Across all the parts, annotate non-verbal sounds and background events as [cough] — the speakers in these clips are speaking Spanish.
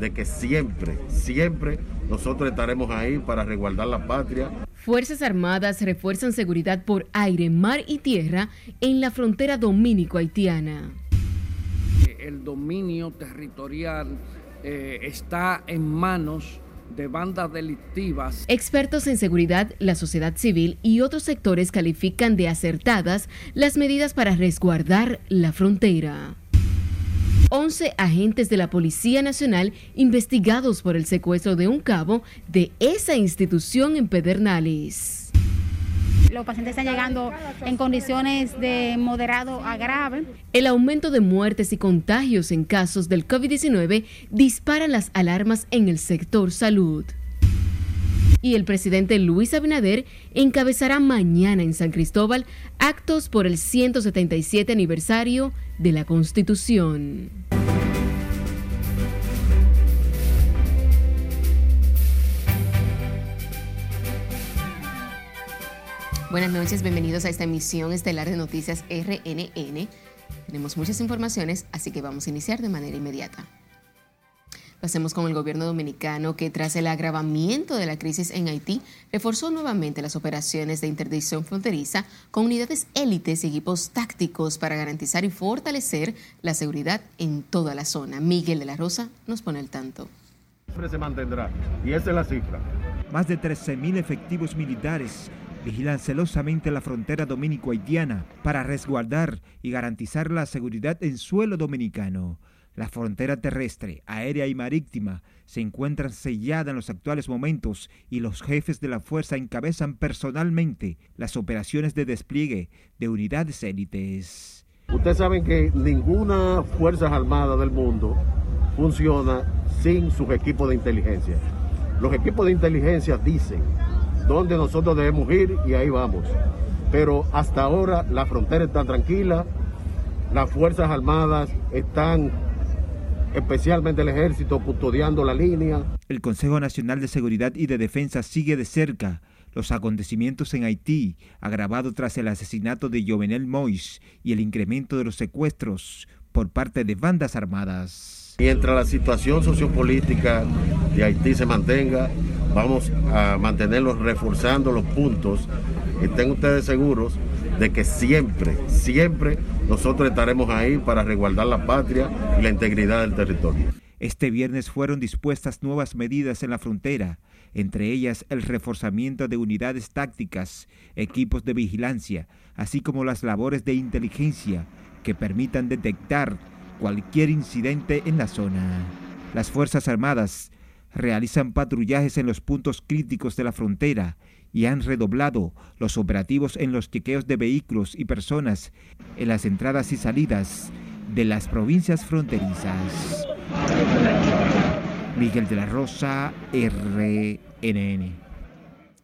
de que siempre, siempre nosotros estaremos ahí para resguardar la patria. Fuerzas Armadas refuerzan seguridad por aire, mar y tierra en la frontera dominico-haitiana. El dominio territorial eh, está en manos de bandas delictivas. Expertos en seguridad, la sociedad civil y otros sectores califican de acertadas las medidas para resguardar la frontera. 11 agentes de la Policía Nacional investigados por el secuestro de un cabo de esa institución en Pedernales. Los pacientes están llegando en condiciones de moderado a grave. El aumento de muertes y contagios en casos del COVID-19 dispara las alarmas en el sector salud y el presidente Luis Abinader encabezará mañana en San Cristóbal actos por el 177 aniversario de la Constitución. Buenas noches, bienvenidos a esta emisión estelar de Noticias RNN. Tenemos muchas informaciones, así que vamos a iniciar de manera inmediata. Lo hacemos con el gobierno dominicano que tras el agravamiento de la crisis en Haití reforzó nuevamente las operaciones de interdicción fronteriza con unidades élites y equipos tácticos para garantizar y fortalecer la seguridad en toda la zona. Miguel de la Rosa nos pone el tanto. Se mantendrá y esa es la cifra. Más de 13.000 efectivos militares vigilan celosamente la frontera dominico-haitiana para resguardar y garantizar la seguridad en suelo dominicano. La frontera terrestre, aérea y marítima se encuentran selladas en los actuales momentos y los jefes de la fuerza encabezan personalmente las operaciones de despliegue de unidades élites. Ustedes saben que ninguna fuerza armada del mundo funciona sin sus equipos de inteligencia. Los equipos de inteligencia dicen dónde nosotros debemos ir y ahí vamos. Pero hasta ahora la frontera está tranquila, las Fuerzas Armadas están especialmente el ejército custodiando la línea. El Consejo Nacional de Seguridad y de Defensa sigue de cerca los acontecimientos en Haití, agravado tras el asesinato de Jovenel Mois y el incremento de los secuestros por parte de bandas armadas. Mientras la situación sociopolítica de Haití se mantenga, vamos a mantenerlos reforzando los puntos. Estén ustedes seguros de que siempre, siempre nosotros estaremos ahí para resguardar la patria y la integridad del territorio. Este viernes fueron dispuestas nuevas medidas en la frontera, entre ellas el reforzamiento de unidades tácticas, equipos de vigilancia, así como las labores de inteligencia que permitan detectar cualquier incidente en la zona. Las Fuerzas Armadas realizan patrullajes en los puntos críticos de la frontera y han redoblado los operativos en los chequeos de vehículos y personas en las entradas y salidas de las provincias fronterizas. Miguel de la Rosa, RNN.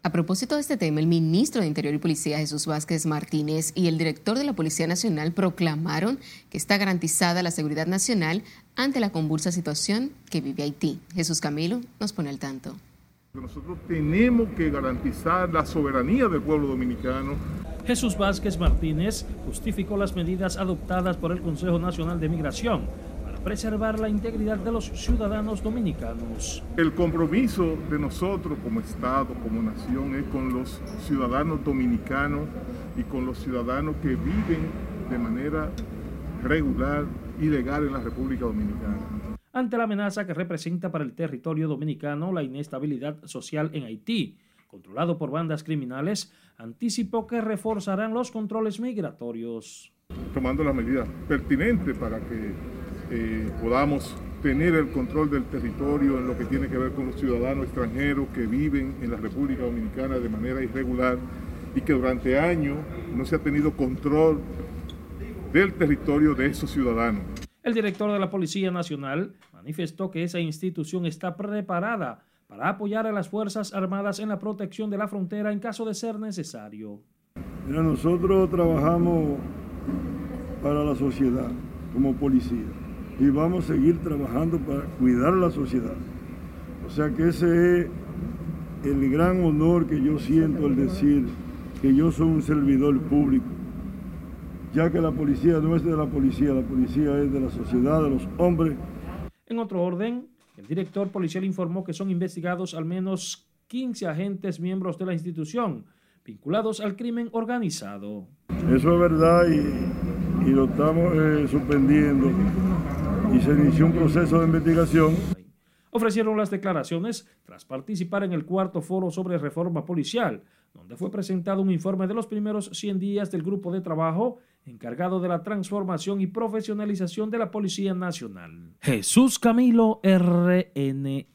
A propósito de este tema, el ministro de Interior y Policía Jesús Vázquez Martínez y el director de la Policía Nacional proclamaron que está garantizada la seguridad nacional ante la convulsa situación que vive Haití. Jesús Camilo nos pone al tanto. Nosotros tenemos que garantizar la soberanía del pueblo dominicano. Jesús Vázquez Martínez justificó las medidas adoptadas por el Consejo Nacional de Migración preservar la integridad de los ciudadanos dominicanos. El compromiso de nosotros como Estado, como nación, es con los ciudadanos dominicanos y con los ciudadanos que viven de manera regular y legal en la República Dominicana ante la amenaza que representa para el territorio dominicano la inestabilidad social en Haití, controlado por bandas criminales, anticipó que reforzarán los controles migratorios. Tomando las medidas pertinentes para que eh, podamos tener el control del territorio en lo que tiene que ver con los ciudadanos extranjeros que viven en la República Dominicana de manera irregular y que durante años no se ha tenido control del territorio de esos ciudadanos. El director de la Policía Nacional manifestó que esa institución está preparada para apoyar a las Fuerzas Armadas en la protección de la frontera en caso de ser necesario. nosotros trabajamos para la sociedad como policía y vamos a seguir trabajando para cuidar la sociedad. O sea que ese es el gran honor que yo siento al decir que yo soy un servidor público ya que la policía no es de la policía, la policía es de la sociedad, de los hombres. En otro orden, El director policial informó que son investigados al menos 15 agentes miembros de la institución vinculados al crimen organizado. Eso es verdad y, lo estamos eh, suspendiendo y se inició un proceso de investigación. Ofrecieron las declaraciones tras participar en el cuarto foro sobre reforma policial, donde fue presentado un informe de los primeros 100 días del grupo de trabajo encargado de la transformación y profesionalización de la Policía Nacional. Jesús Camilo RNN.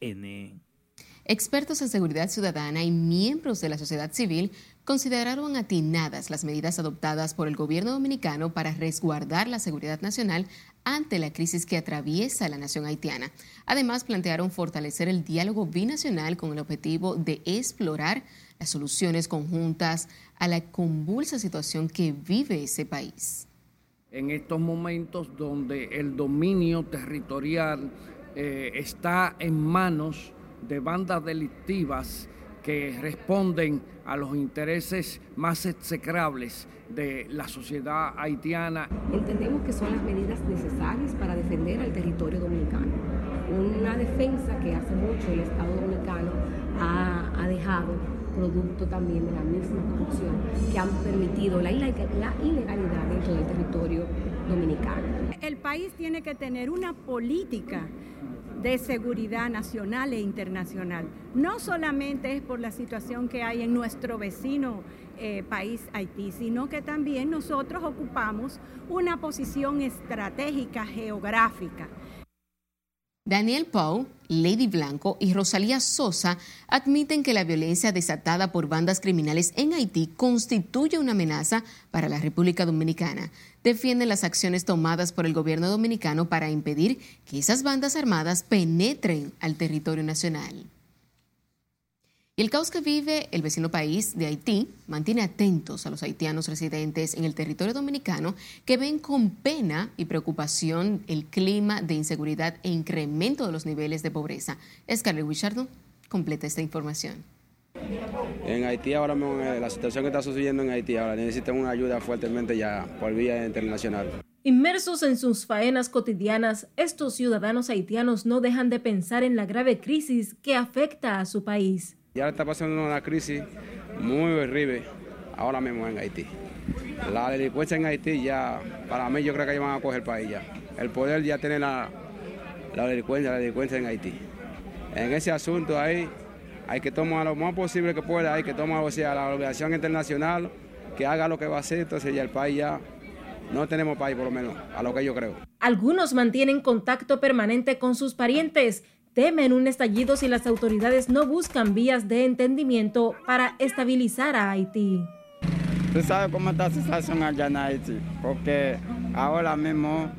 Expertos en seguridad ciudadana y miembros de la sociedad civil consideraron atinadas las medidas adoptadas por el gobierno dominicano para resguardar la seguridad nacional ante la crisis que atraviesa la nación haitiana. Además, plantearon fortalecer el diálogo binacional con el objetivo de explorar las soluciones conjuntas a la convulsa situación que vive ese país. En estos momentos donde el dominio territorial eh, está en manos de bandas delictivas que responden a los intereses más execrables de la sociedad haitiana. Entendemos que son las medidas necesarias para defender al territorio dominicano. Una defensa que hace mucho el Estado dominicano ha, ha dejado producto también de la misma corrupción que han permitido la, ilegalidad dentro del territorio dominicano. El país tiene que tener una política de seguridad nacional e internacional. No solamente es por la situación que hay en nuestro vecino eh, país Haití, sino que también nosotros ocupamos una posición estratégica geográfica. Daniel Pau, Lady Blanco y Rosalía Sosa admiten que la violencia desatada por bandas criminales en Haití constituye una amenaza para la República Dominicana. Defienden las acciones tomadas por el gobierno dominicano para impedir que esas bandas armadas penetren al territorio nacional. Y el caos que vive el vecino país de Haití mantiene atentos a los haitianos residentes en el territorio dominicano que ven con pena y preocupación el clima de inseguridad e incremento de los niveles de pobreza. Scarlett Wichardo completa esta información. En Haití ahora mismo, eh, la situación que está sucediendo en Haití ahora necesitan una ayuda fuertemente ya por vía internacional. Inmersos en sus faenas cotidianas, estos ciudadanos haitianos no dejan de pensar en la grave crisis que afecta a su país. Ya está pasando una crisis muy horrible ahora mismo en Haití. La delincuencia en Haití ya, para mí yo creo que ya van a coger el país ya. El poder ya tiene la, la delincuencia, la delincuencia en Haití. En ese asunto ahí hay que tomar lo más posible que pueda, hay que tomar o sea, la organización internacional que haga lo que va a hacer, entonces ya el país ya no tenemos país por lo menos, a lo que yo creo. Algunos mantienen contacto permanente con sus parientes temen un estallido si las autoridades no buscan vías de entendimiento para estabilizar a Haití. ¿Tú sabes cómo está la situación allá en Haití? Porque ahora mismo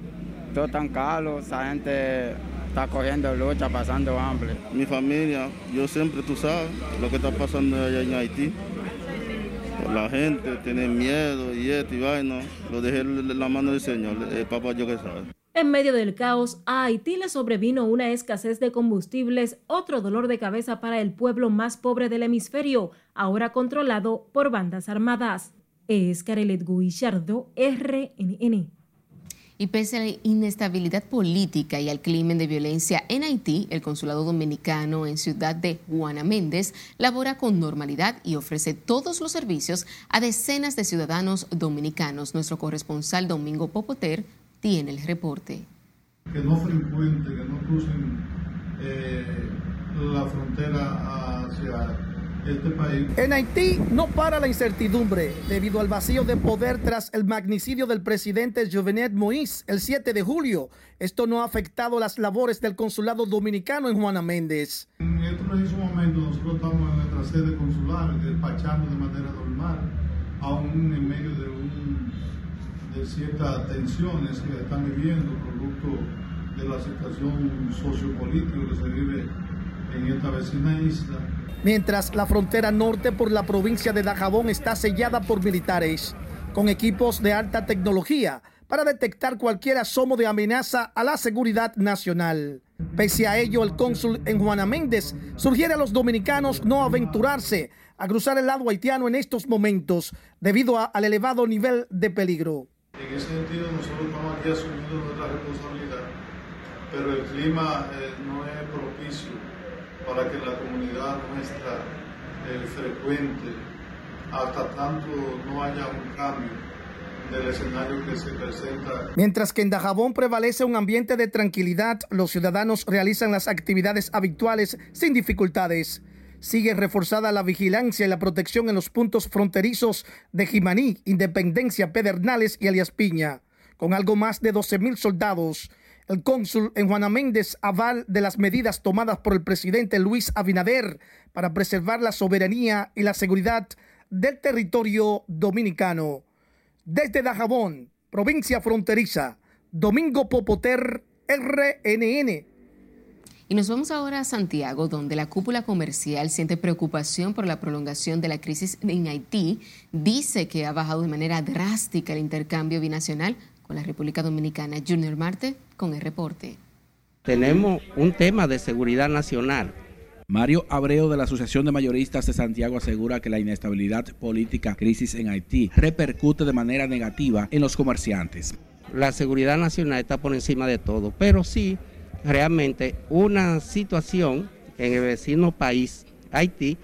todo tan caro, esa gente está cogiendo lucha, pasando hambre. Mi familia, yo siempre, tú sabes, lo que está pasando allá en Haití. La gente tiene miedo y esto y vaina. Lo dejé en la mano del Señor, el papá yo que sabe. En medio del caos, a Haití le sobrevino una escasez de combustibles, otro dolor de cabeza para el pueblo más pobre del hemisferio, ahora controlado por bandas armadas. Es Carelet Guillardo, RNN. Y pese a la inestabilidad política y al crimen de violencia en Haití, el consulado dominicano en Ciudad de Juana Méndez labora con normalidad y ofrece todos los servicios a decenas de ciudadanos dominicanos. Nuestro corresponsal Domingo Popoter tiene el reporte. Que no frecuenten, que no crucen eh, la frontera hacia este país. En Haití no para la incertidumbre debido al vacío de poder tras el magnicidio del presidente Jovenel Moïse el 7 de julio. Esto no ha afectado las labores del consulado dominicano en Juana Méndez. En este preciso momento nosotros estamos en nuestra sede consular despachando de manera normal, aún en medio de de ciertas tensiones que están viviendo producto de la situación sociopolítica que se vive en esta vecina isla. Mientras la frontera norte por la provincia de Dajabón está sellada por militares con equipos de alta tecnología para detectar cualquier asomo de amenaza a la seguridad nacional. Pese a ello, el cónsul en Juana Méndez sugiere a los dominicanos no aventurarse a cruzar el lado haitiano en estos momentos debido al elevado nivel de peligro. Ese sentido, nosotros estamos aquí asumiendo nuestra responsabilidad pero el clima eh, no es propicio para que la comunidad nuestra eh, frecuente hasta tanto no haya un cambio del escenario que se presenta. Mientras que en Dajabón prevalece un ambiente de tranquilidad, los ciudadanos realizan las actividades habituales sin dificultades. Sigue reforzada la vigilancia y la protección en los puntos fronterizos de Jimaní, Independencia, Pedernales y Alias Piña, con algo más de 12 mil soldados. El cónsul en Juana Méndez aval de las medidas tomadas por el presidente Luis Abinader para preservar la soberanía y la seguridad del territorio dominicano. Desde Dajabón, provincia fronteriza, Domingo Popoter, RNN. Y nos vamos ahora a Santiago, donde la cúpula comercial siente preocupación por la prolongación de la crisis en Haití. Dice que ha bajado de manera drástica el intercambio binacional con la República Dominicana. Junior Marte con el reporte. Tenemos un tema de seguridad nacional Mario Abreu de la Asociación de Mayoristas de Santiago asegura que la inestabilidad política, crisis en Haití, repercute de manera negativa en los comerciantes. La seguridad nacional está por encima de todo, pero sí, realmente una situación en el vecino país, Haití,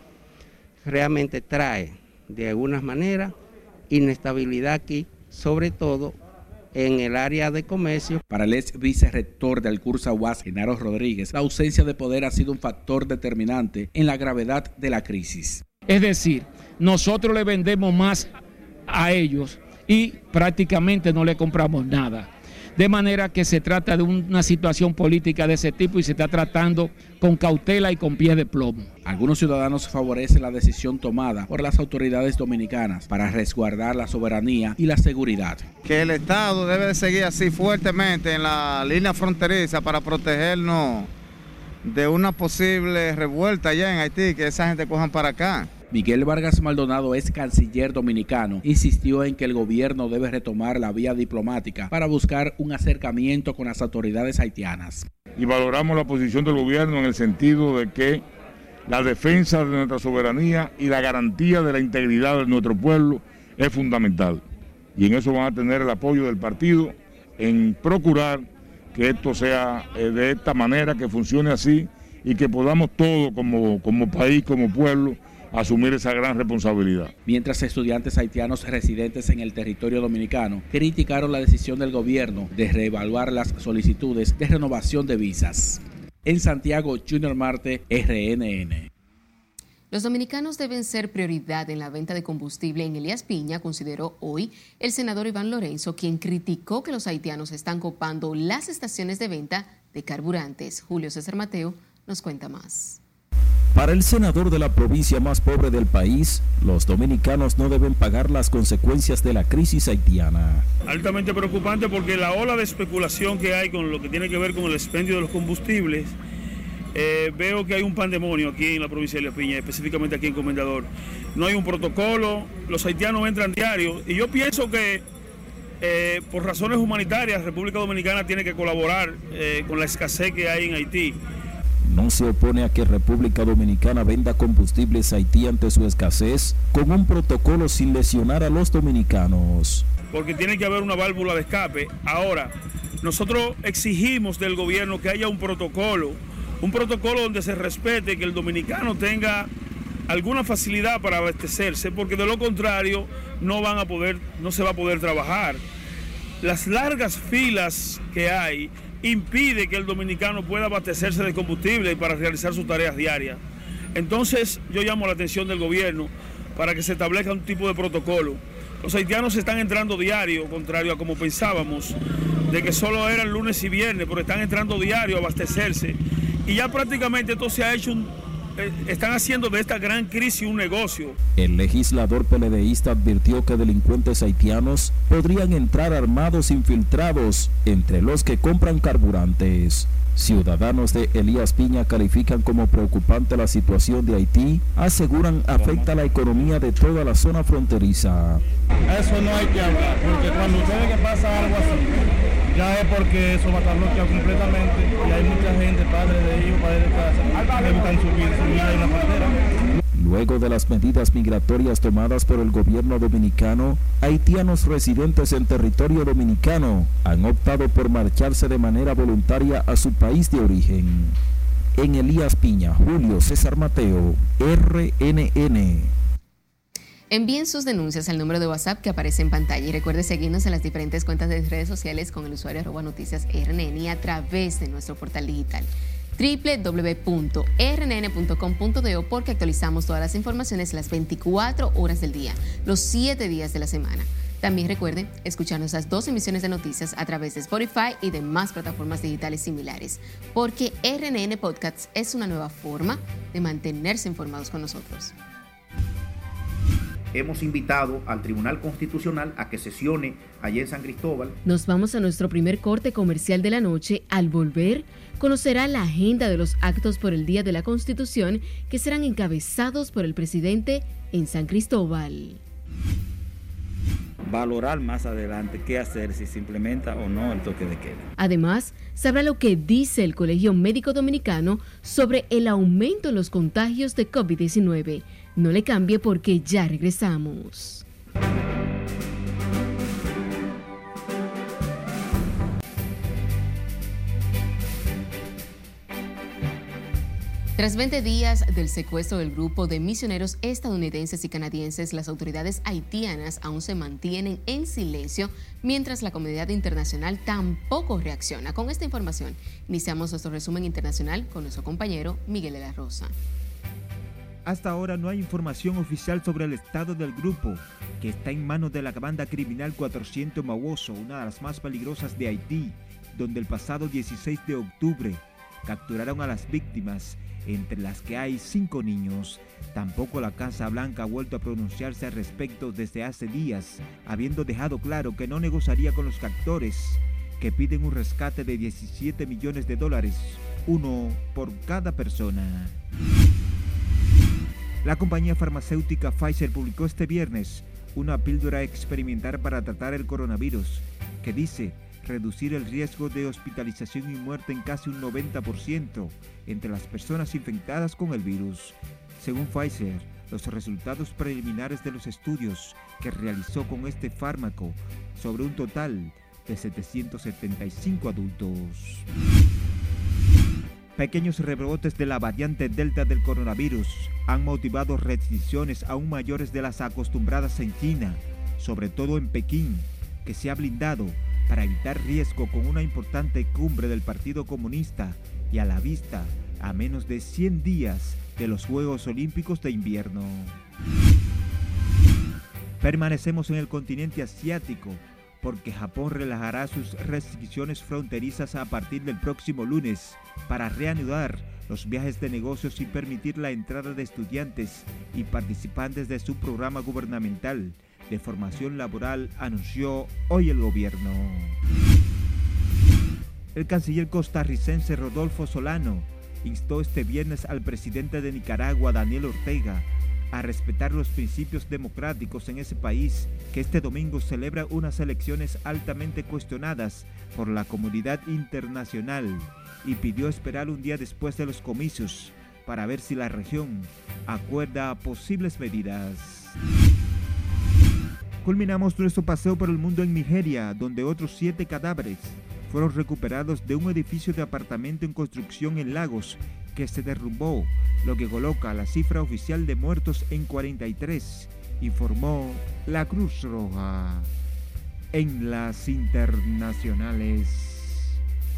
realmente trae de alguna manera inestabilidad aquí, sobre todo en el área de comercio. Para el ex vicerrector del curso UAS, Genaro Rodríguez, la ausencia de poder ha sido un factor determinante en la gravedad de la crisis. Es decir, nosotros le vendemos más a ellos y prácticamente no le compramos nada. De manera que se trata de una situación política de ese tipo y se está tratando con cautela y con pie de plomo. Algunos ciudadanos favorecen la decisión tomada por las autoridades dominicanas para resguardar la soberanía y la seguridad. Que el Estado debe seguir así fuertemente en la línea fronteriza para protegernos de una posible revuelta allá en Haití, que esa gente cojan para acá. Miguel Vargas Maldonado es canciller dominicano. Insistió en que el gobierno debe retomar la vía diplomática para buscar un acercamiento con las autoridades haitianas. Y valoramos la posición del gobierno en el sentido de que la defensa de nuestra soberanía y la garantía de la integridad de nuestro pueblo es fundamental. Y en eso van a tener el apoyo del partido en procurar que esto sea eh, de esta manera, que funcione así y que podamos todos como, como país, como pueblo, asumir esa gran responsabilidad. Mientras estudiantes haitianos residentes en el territorio dominicano criticaron la decisión del gobierno de reevaluar las solicitudes de renovación de visas. En Santiago, Junior Marte, RNN. Los dominicanos deben ser prioridad en la venta de combustible en Elías Piña, consideró hoy el senador Iván Lorenzo, quien criticó que los haitianos están copando las estaciones de venta de carburantes. Julio César Mateo nos cuenta más. Para el senador de la provincia más pobre del país, los dominicanos no deben pagar las consecuencias de la crisis haitiana. Altamente preocupante porque la ola de especulación que hay con lo que tiene que ver con el expendio de los combustibles, eh, veo que hay un pandemonio aquí en la provincia de La Piña, específicamente aquí en Comendador. No hay un protocolo, los haitianos entran diario y yo pienso que eh, por razones humanitarias República Dominicana tiene que colaborar eh, con la escasez que hay en Haití no se opone a que República Dominicana venda combustibles a Haití ante su escasez con un protocolo sin lesionar a los dominicanos. Porque tiene que haber una válvula de escape. Ahora, nosotros exigimos del gobierno que haya un protocolo, un protocolo donde se respete que el dominicano tenga alguna facilidad para abastecerse, porque de lo contrario no van a poder, no se va a poder trabajar. Las largas filas que hay impide que el dominicano pueda abastecerse de combustible para realizar sus tareas diarias. Entonces yo llamo la atención del gobierno para que se establezca un tipo de protocolo. Los haitianos están entrando diario, contrario a como pensábamos, de que solo eran lunes y viernes, pero están entrando diario a abastecerse. Y ya prácticamente esto se ha hecho un, están haciendo de esta gran crisis un negocio. El legislador peledeísta advirtió que delincuentes haitianos podrían entrar armados infiltrados entre los que compran carburantes. Ciudadanos de Elías Piña califican como preocupante la situación de Haití, aseguran afecta la economía de toda la zona fronteriza. Eso no hay que hablar, porque cuando usted que pasa algo así, ya es porque eso va a estar bloqueado completamente y hay mucha gente, padres de hijos, padres de casa, que buscan su vida, su vida en la frontera. Luego de las medidas migratorias tomadas por el gobierno dominicano, haitianos residentes en territorio dominicano han optado por marcharse de manera voluntaria a su país de origen. En Elías Piña, Julio César Mateo, RNN. Envíen sus denuncias al número de WhatsApp que aparece en pantalla y recuerde seguirnos en las diferentes cuentas de redes sociales con el usuario arroba noticias y a través de nuestro portal digital www.rnn.com.do porque actualizamos todas las informaciones las 24 horas del día, los 7 días de la semana. También recuerde escuchar nuestras dos emisiones de noticias a través de Spotify y demás plataformas digitales similares, porque RNN Podcasts es una nueva forma de mantenerse informados con nosotros. Hemos invitado al Tribunal Constitucional a que sesione allá en San Cristóbal. Nos vamos a nuestro primer corte comercial de la noche. Al volver, conocerá la agenda de los actos por el Día de la Constitución que serán encabezados por el presidente en San Cristóbal. Valorar más adelante qué hacer, si se implementa o no el toque de queda. Además, sabrá lo que dice el Colegio Médico Dominicano sobre el aumento en los contagios de COVID-19. No le cambie porque ya regresamos. Tras 20 días del secuestro del grupo de misioneros estadounidenses y canadienses, las autoridades haitianas aún se mantienen en silencio mientras la comunidad internacional tampoco reacciona. Con esta información, iniciamos nuestro resumen internacional con nuestro compañero Miguel de la Rosa. Hasta ahora no hay información oficial sobre el estado del grupo, que está en manos de la banda criminal 400 Mauoso, una de las más peligrosas de Haití, donde el pasado 16 de octubre capturaron a las víctimas entre las que hay cinco niños. Tampoco la Casa Blanca ha vuelto a pronunciarse al respecto desde hace días, habiendo dejado claro que no negociaría con los captores, que piden un rescate de 17 millones de dólares, uno por cada persona. La compañía farmacéutica Pfizer publicó este viernes una píldora experimental para tratar el coronavirus, que dice reducir el riesgo de hospitalización y muerte en casi un 90% entre las personas infectadas con el virus. Según Pfizer, los resultados preliminares de los estudios que realizó con este fármaco sobre un total de 775 adultos. Pequeños rebrotes de la variante Delta del coronavirus han motivado restricciones aún mayores de las acostumbradas en China, sobre todo en Pekín, que se ha blindado para evitar riesgo con una importante cumbre del Partido Comunista y a la vista a menos de 100 días de los Juegos Olímpicos de Invierno. Permanecemos en el continente asiático porque Japón relajará sus restricciones fronterizas a partir del próximo lunes para reanudar los viajes de negocios y permitir la entrada de estudiantes y participantes de su programa gubernamental de formación laboral, anunció hoy el gobierno. El canciller costarricense Rodolfo Solano instó este viernes al presidente de Nicaragua, Daniel Ortega, a respetar los principios democráticos en ese país que este domingo celebra unas elecciones altamente cuestionadas por la comunidad internacional y pidió esperar un día después de los comicios para ver si la región acuerda posibles medidas. Culminamos nuestro paseo por el mundo en Nigeria, donde otros siete cadáveres fueron recuperados de un edificio de apartamento en construcción en Lagos que se derrumbó, lo que coloca la cifra oficial de muertos en 43, informó la Cruz Roja. En las internacionales,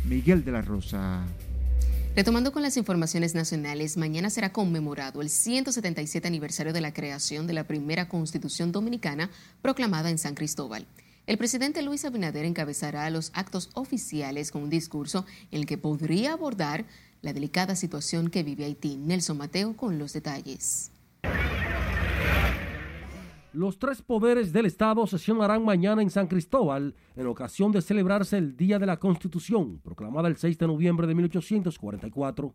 Miguel de la Rosa. Retomando con las informaciones nacionales, mañana será conmemorado el 177 aniversario de la creación de la primera constitución dominicana proclamada en San Cristóbal. El presidente Luis Abinader encabezará los actos oficiales con un discurso en el que podría abordar la delicada situación que vive Haití. Nelson Mateo con los detalles. Los tres poderes del Estado sesionarán mañana en San Cristóbal en ocasión de celebrarse el Día de la Constitución, proclamada el 6 de noviembre de 1844.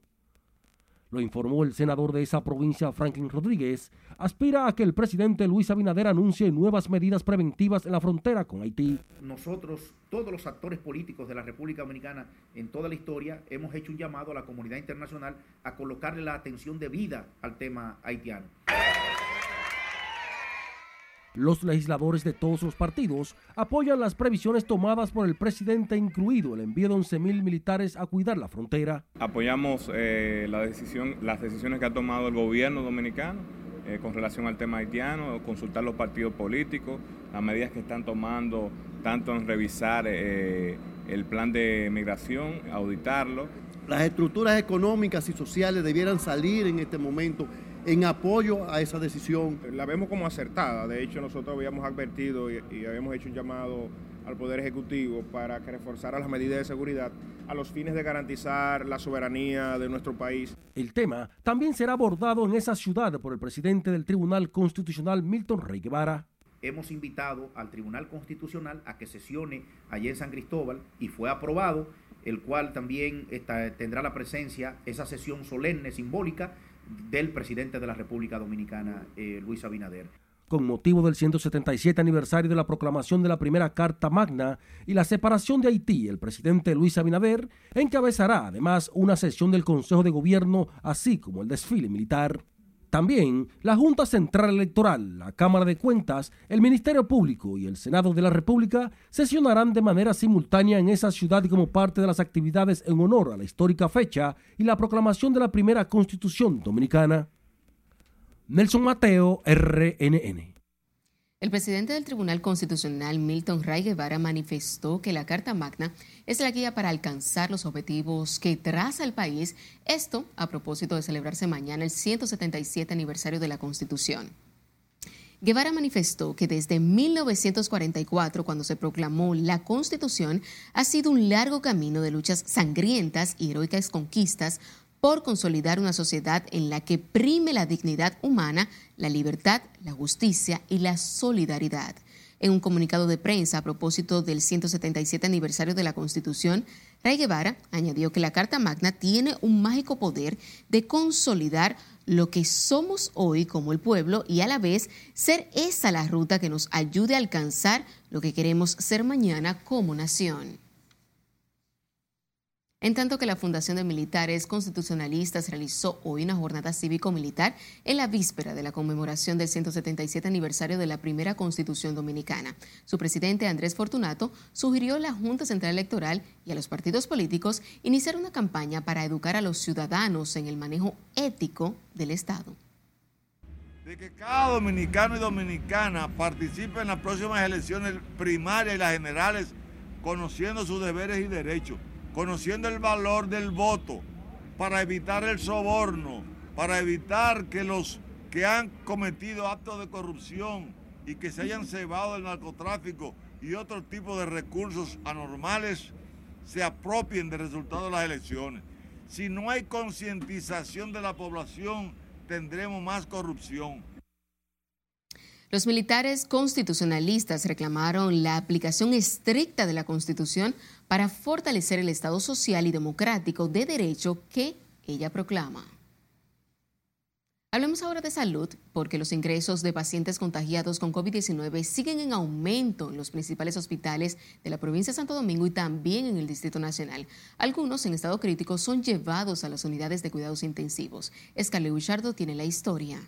Lo informó el senador de esa provincia, Franklin Rodríguez, aspira a que el presidente Luis Abinader anuncie nuevas medidas preventivas en la frontera con Haití. Nosotros, todos los actores políticos de la República Dominicana en toda la historia, hemos hecho un llamado a la comunidad internacional a colocarle la atención debida al tema haitiano. Los legisladores de todos los partidos apoyan las previsiones tomadas por el presidente, incluido el envío de 11.000 militares a cuidar la frontera. Apoyamos eh, la decisión, las decisiones que ha tomado el gobierno dominicano eh, con relación al tema haitiano, consultar los partidos políticos, las medidas que están tomando, tanto en revisar eh, el plan de migración, auditarlo. Las estructuras económicas y sociales debieran salir en este momento en apoyo a esa decisión. La vemos como acertada, de hecho nosotros habíamos advertido y, y habíamos hecho un llamado al Poder Ejecutivo para que reforzara las medidas de seguridad a los fines de garantizar la soberanía de nuestro país. El tema también será abordado en esa ciudad por el presidente del Tribunal Constitucional, Milton Rey Guevara. Hemos invitado al Tribunal Constitucional a que sesione allí en San Cristóbal y fue aprobado, el cual también está, tendrá la presencia, esa sesión solemne, simbólica, del presidente de la República Dominicana, eh, Luis Abinader. Con motivo del 177 aniversario de la proclamación de la primera Carta Magna y la separación de Haití, el presidente Luis Abinader encabezará además una sesión del Consejo de Gobierno, así como el desfile militar. También la Junta Central Electoral, la Cámara de Cuentas, el Ministerio Público y el Senado de la República sesionarán de manera simultánea en esa ciudad como parte de las actividades en honor a la histórica fecha y la proclamación de la primera Constitución Dominicana. Nelson Mateo, RNN. El presidente del Tribunal Constitucional, Milton Ray Guevara, manifestó que la Carta Magna es la guía para alcanzar los objetivos que traza el país, esto a propósito de celebrarse mañana el 177 aniversario de la Constitución. Guevara manifestó que desde 1944, cuando se proclamó la Constitución, ha sido un largo camino de luchas sangrientas y heroicas conquistas por consolidar una sociedad en la que prime la dignidad humana, la libertad, la justicia y la solidaridad. En un comunicado de prensa a propósito del 177 aniversario de la Constitución, Ray Guevara añadió que la Carta Magna tiene un mágico poder de consolidar lo que somos hoy como el pueblo y a la vez ser esa la ruta que nos ayude a alcanzar lo que queremos ser mañana como nación. En tanto que la Fundación de Militares Constitucionalistas realizó hoy una jornada cívico-militar en la víspera de la conmemoración del 177 aniversario de la primera Constitución Dominicana. Su presidente Andrés Fortunato sugirió a la Junta Central Electoral y a los partidos políticos iniciar una campaña para educar a los ciudadanos en el manejo ético del Estado. De que cada dominicano y dominicana participe en las próximas elecciones primarias y las generales conociendo sus deberes y derechos conociendo el valor del voto, para evitar el soborno, para evitar que los que han cometido actos de corrupción y que se hayan cebado del narcotráfico y otro tipo de recursos anormales se apropien del resultado de las elecciones. Si no hay concientización de la población, tendremos más corrupción. Los militares constitucionalistas reclamaron la aplicación estricta de la Constitución para fortalecer el Estado social y democrático de derecho que ella proclama. Hablemos ahora de salud, porque los ingresos de pacientes contagiados con COVID-19 siguen en aumento en los principales hospitales de la provincia de Santo Domingo y también en el Distrito Nacional. Algunos en estado crítico son llevados a las unidades de cuidados intensivos. Escalé Huichardo tiene la historia.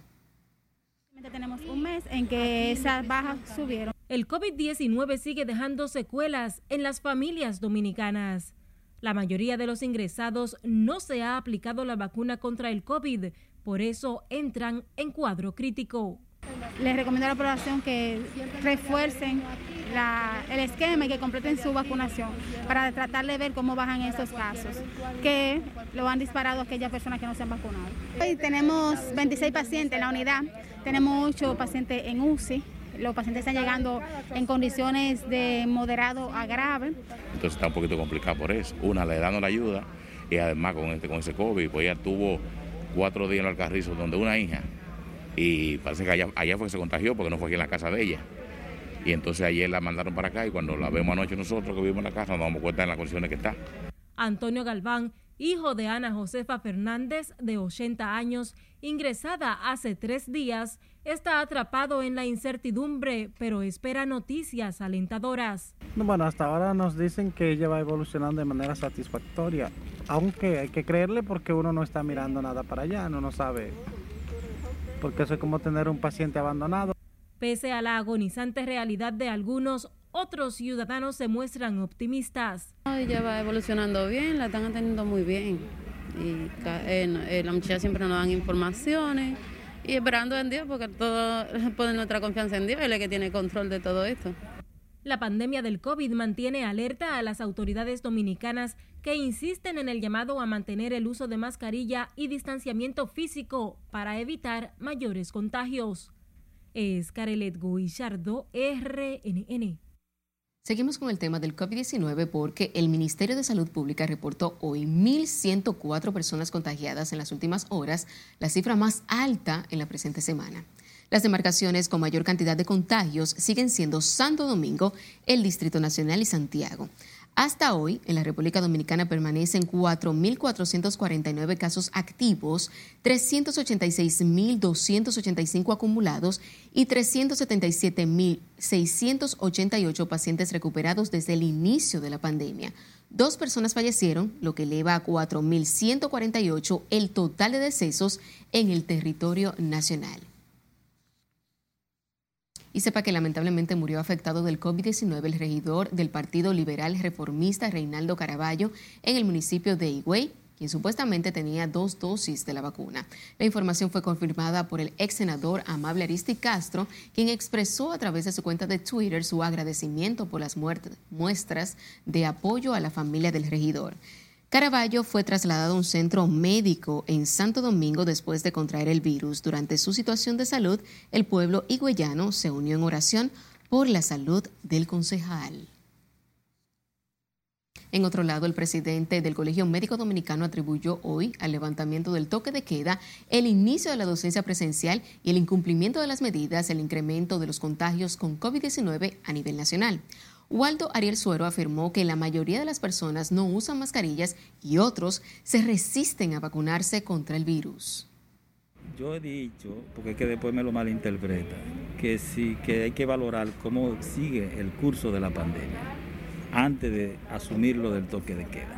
Tenemos un mes en que esas bajas subieron. El COVID-19 sigue dejando secuelas en las familias dominicanas. La mayoría de los ingresados no se ha aplicado la vacuna contra el COVID, por eso entran en cuadro crítico. Les recomiendo a la población que refuercen la, el esquema y que completen su vacunación para tratar de ver cómo bajan estos casos, que lo han disparado aquellas personas que no se han vacunado. Hoy tenemos 26 pacientes en la unidad, tenemos 8 pacientes en UCI, los pacientes están llegando en condiciones de moderado a grave. Entonces está un poquito complicado por eso. Una, le dan la ayuda y además con, este, con ese COVID, pues ella tuvo cuatro días en el Alcarrizo donde una hija, y parece que allá, allá fue que se contagió porque no fue aquí en la casa de ella. Y entonces ayer la mandaron para acá y cuando la vemos anoche nosotros que vivimos en la casa nos damos cuenta de las condiciones que está. Antonio Galván, hijo de Ana Josefa Fernández, de 80 años, ingresada hace tres días, está atrapado en la incertidumbre, pero espera noticias alentadoras. Bueno, hasta ahora nos dicen que ella va evolucionando de manera satisfactoria, aunque hay que creerle porque uno no está mirando nada para allá, uno no sabe, porque eso es como tener un paciente abandonado. Pese a la agonizante realidad de algunos, otros ciudadanos se muestran optimistas. Ya va evolucionando bien, la están atendiendo muy bien. Y eh, eh, la muchacha siempre nos dan informaciones y esperando en Dios porque todo [laughs] pone nuestra confianza en Dios, él es el que tiene control de todo esto. La pandemia del COVID mantiene alerta a las autoridades dominicanas que insisten en el llamado a mantener el uso de mascarilla y distanciamiento físico para evitar mayores contagios. Es Carelet Guillardo, RNN. Seguimos con el tema del COVID-19 porque el Ministerio de Salud Pública reportó hoy 1.104 personas contagiadas en las últimas horas, la cifra más alta en la presente semana. Las demarcaciones con mayor cantidad de contagios siguen siendo Santo Domingo, el Distrito Nacional y Santiago. Hasta hoy, en la República Dominicana permanecen 4.449 casos activos, 386.285 acumulados y 377.688 pacientes recuperados desde el inicio de la pandemia. Dos personas fallecieron, lo que eleva a 4.148 el total de decesos en el territorio nacional. Y sepa que lamentablemente murió afectado del COVID-19 el regidor del Partido Liberal Reformista Reinaldo Caraballo en el municipio de Higüey, quien supuestamente tenía dos dosis de la vacuna. La información fue confirmada por el ex senador Amable Aristi Castro, quien expresó a través de su cuenta de Twitter su agradecimiento por las muestras de apoyo a la familia del regidor. Caraballo fue trasladado a un centro médico en Santo Domingo después de contraer el virus. Durante su situación de salud, el pueblo higüeyano se unió en oración por la salud del concejal. En otro lado, el presidente del Colegio Médico Dominicano atribuyó hoy al levantamiento del toque de queda el inicio de la docencia presencial y el incumplimiento de las medidas, el incremento de los contagios con COVID-19 a nivel nacional. Waldo Ariel Suero afirmó que la mayoría de las personas no usan mascarillas y otros se resisten a vacunarse contra el virus. Yo he dicho, porque es que después me lo malinterpreta, que sí, que hay que valorar cómo sigue el curso de la pandemia antes de asumir lo del toque de queda.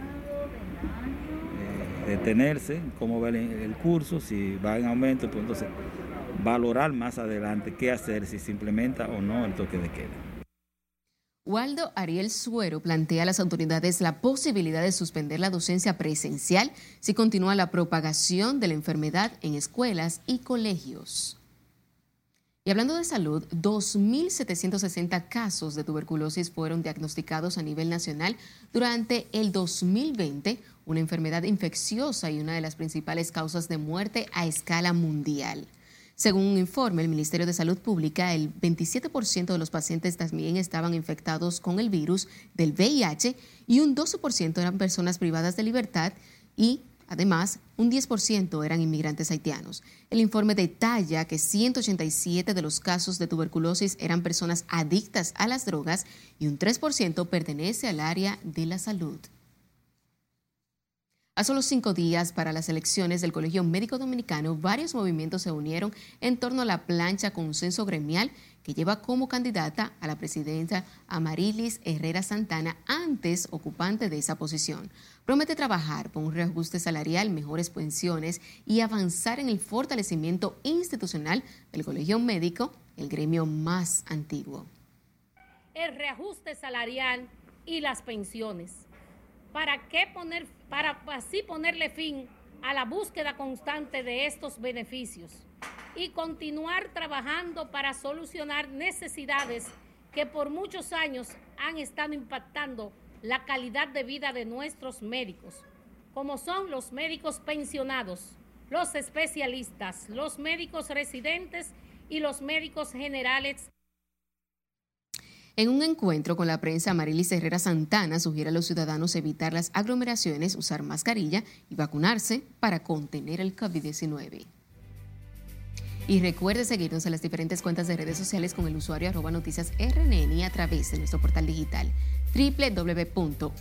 Eh, detenerse, cómo va el, curso, si va en aumento, pues entonces valorar más adelante qué hacer, si se implementa o no el toque de queda. Waldo Ariel Suero plantea a las autoridades la posibilidad de suspender la docencia presencial si continúa la propagación de la enfermedad en escuelas y colegios. Y hablando de salud, 2.760 casos de tuberculosis fueron diagnosticados a nivel nacional durante el 2020, una enfermedad infecciosa y una de las principales causas de muerte a escala mundial. Según un informe del Ministerio de Salud Pública, el 27% de los pacientes también estaban infectados con el virus del VIH y un 12% eran personas privadas de libertad y Además, un 10% eran inmigrantes haitianos. El informe detalla que 187 de los casos de tuberculosis eran personas adictas a las drogas y un 3% pertenece al área de la salud. A solo cinco días para las elecciones del Colegio Médico Dominicano, varios movimientos se unieron en torno a la plancha consenso gremial que lleva como candidata a la presidenta Amarilis Herrera Santana, antes ocupante de esa posición. Promete trabajar por un reajuste salarial, mejores pensiones y avanzar en el fortalecimiento institucional del Colegio Médico, el gremio más antiguo. El reajuste salarial y las pensiones ¿Para qué poner, para así ponerle fin a la búsqueda constante de estos beneficios y continuar trabajando para solucionar necesidades que por muchos años han estado impactando la calidad de vida de nuestros médicos, como son los médicos pensionados, los especialistas, los médicos residentes y los médicos generales en un encuentro con la prensa, Marilis Herrera Santana sugiere a los ciudadanos evitar las aglomeraciones, usar mascarilla y vacunarse para contener el COVID-19. Y recuerde seguirnos en las diferentes cuentas de redes sociales con el usuario arroba noticias RNN a través de nuestro portal digital www.rnn.com.do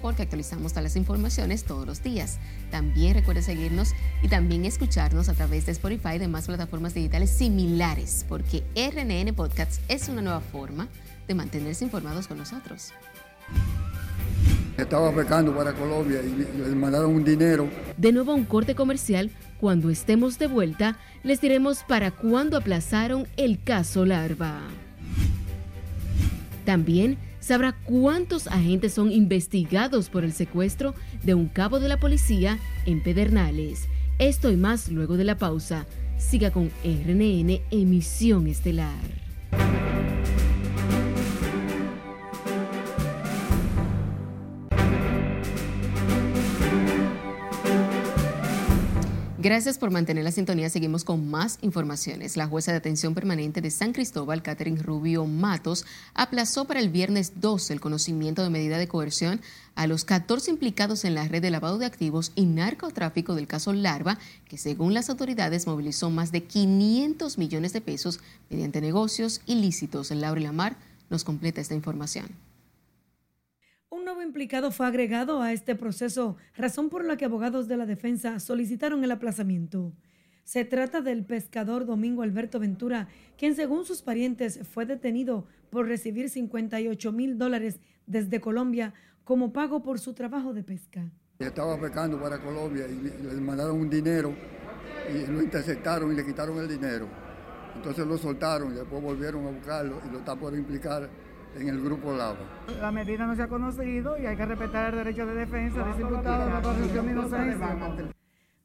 porque actualizamos todas las informaciones todos los días. También recuerde seguirnos y también escucharnos a través de Spotify y demás plataformas digitales similares porque RNN Podcasts es una nueva forma de mantenerse informados con nosotros. Estaba becando para Colombia y le mandaron un dinero. De nuevo un corte comercial Cuando estemos de vuelta, les diremos para cuándo aplazaron el caso Larva. También sabrá cuántos agentes son investigados por el secuestro de un cabo de la policía en Pedernales. Esto y más luego de la pausa. Siga con RNN Emisión Estelar. Gracias por mantener la sintonía. Seguimos con más informaciones. La jueza de atención permanente de San Cristóbal, Catherine Rubio Matos, aplazó para el viernes 12 el conocimiento de medida de coerción a los 14 implicados en la red de lavado de activos y narcotráfico del caso Larva, que según las autoridades movilizó más de 500 millones de pesos mediante negocios ilícitos. Laura Lamar nos completa esta información. Un nuevo implicado fue agregado a este proceso, razón por la que abogados de la defensa solicitaron el aplazamiento. Se trata del pescador Domingo Alberto Ventura, quien según sus parientes fue detenido por recibir 58 mil dólares desde Colombia como pago por su trabajo de pesca. Estaba pescando para Colombia y le mandaron un dinero y lo interceptaron y le quitaron el dinero. Entonces lo soltaron y después volvieron a buscarlo y lo está por implicar en el grupo Lava. La medida no se ha conocido y hay que respetar el derecho de defensa de ese imputado inocencia.